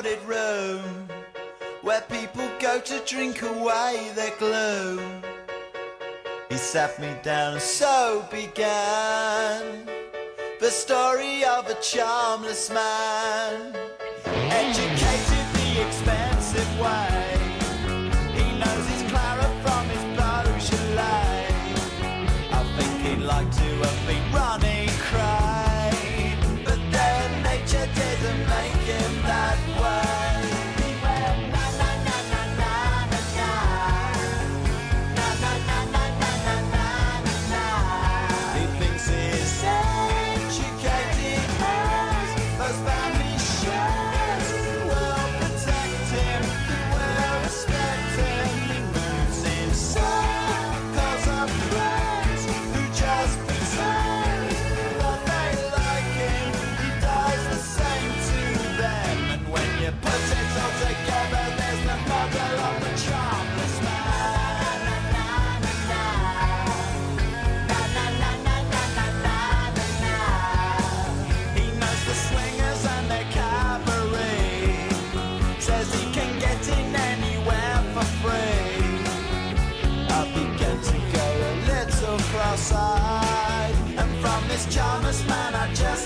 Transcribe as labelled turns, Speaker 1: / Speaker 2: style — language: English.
Speaker 1: crowded room where people go to drink away their gloom. He sat me down and so began the story of a charmless man And from this charmless man, I just